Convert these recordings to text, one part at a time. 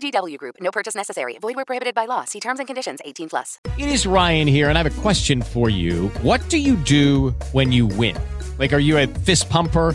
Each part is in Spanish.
VGW Group. No purchase necessary. Void where prohibited by law. See terms and conditions. 18 plus. It is Ryan here, and I have a question for you. What do you do when you win? Like, are you a fist pumper?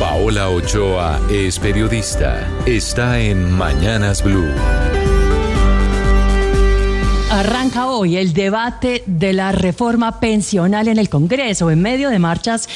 Paola Ochoa es periodista. Está en Mañanas Blue. Arranca hoy el debate de la reforma pensional en el Congreso en medio de marchas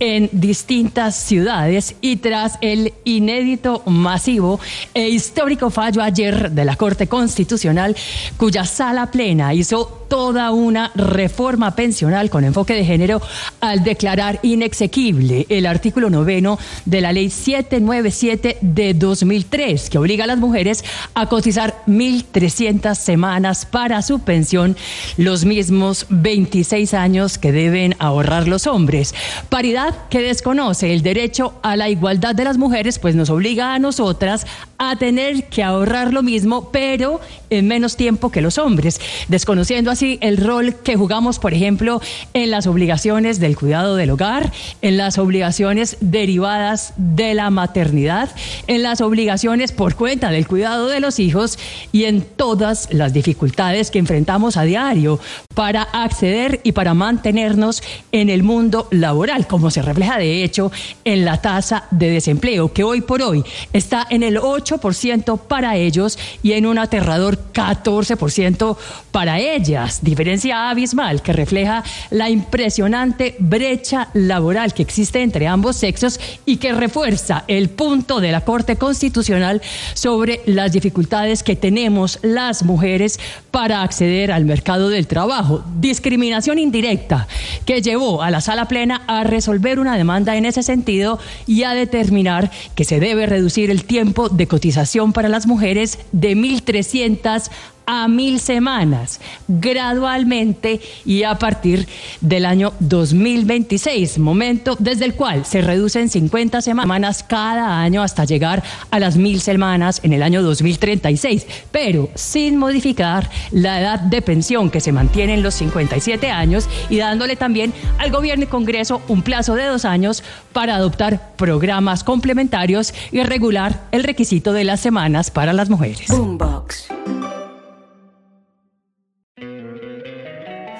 en distintas ciudades y tras el inédito, masivo e histórico fallo ayer de la Corte Constitucional cuya sala plena hizo toda una reforma pensional con enfoque de género al declarar inexequible el artículo noveno de la ley 797 de 2003 que obliga a las mujeres a cotizar 1.300 semanas para su pensión, los mismos 26 años que deben ahorrar los hombres. Paridad que desconoce el derecho a la igualdad de las mujeres, pues nos obliga a nosotras a tener que ahorrar lo mismo, pero en menos tiempo que los hombres, desconociendo así el rol que jugamos, por ejemplo, en las obligaciones del cuidado del hogar, en las obligaciones derivadas de la maternidad, en las obligaciones por cuenta del cuidado de los hijos y en todas las dificultades que enfrentamos a diario para acceder y para mantenernos en el mundo laboral, como se refleja de hecho en la tasa de desempleo, que hoy por hoy está en el 8% para ellos y en un aterrador 14% para ellas. Diferencia abismal que refleja la impresionante brecha laboral que existe entre ambos sexos y que refuerza el punto de la Corte Constitucional sobre las dificultades que tenemos las mujeres para acceder al mercado del trabajo. Discriminación indirecta que llevó a la sala plena a resolver una demanda en ese sentido y a determinar que se debe reducir el tiempo de cotización para las mujeres de 1.300 a mil semanas gradualmente y a partir del año 2026, momento desde el cual se reducen 50 semanas cada año hasta llegar a las mil semanas en el año 2036, pero sin modificar la edad de pensión que se mantiene en los 57 años y dándole también al gobierno y Congreso un plazo de dos años para adoptar programas complementarios y regular el requisito de las semanas para las mujeres. Boombox.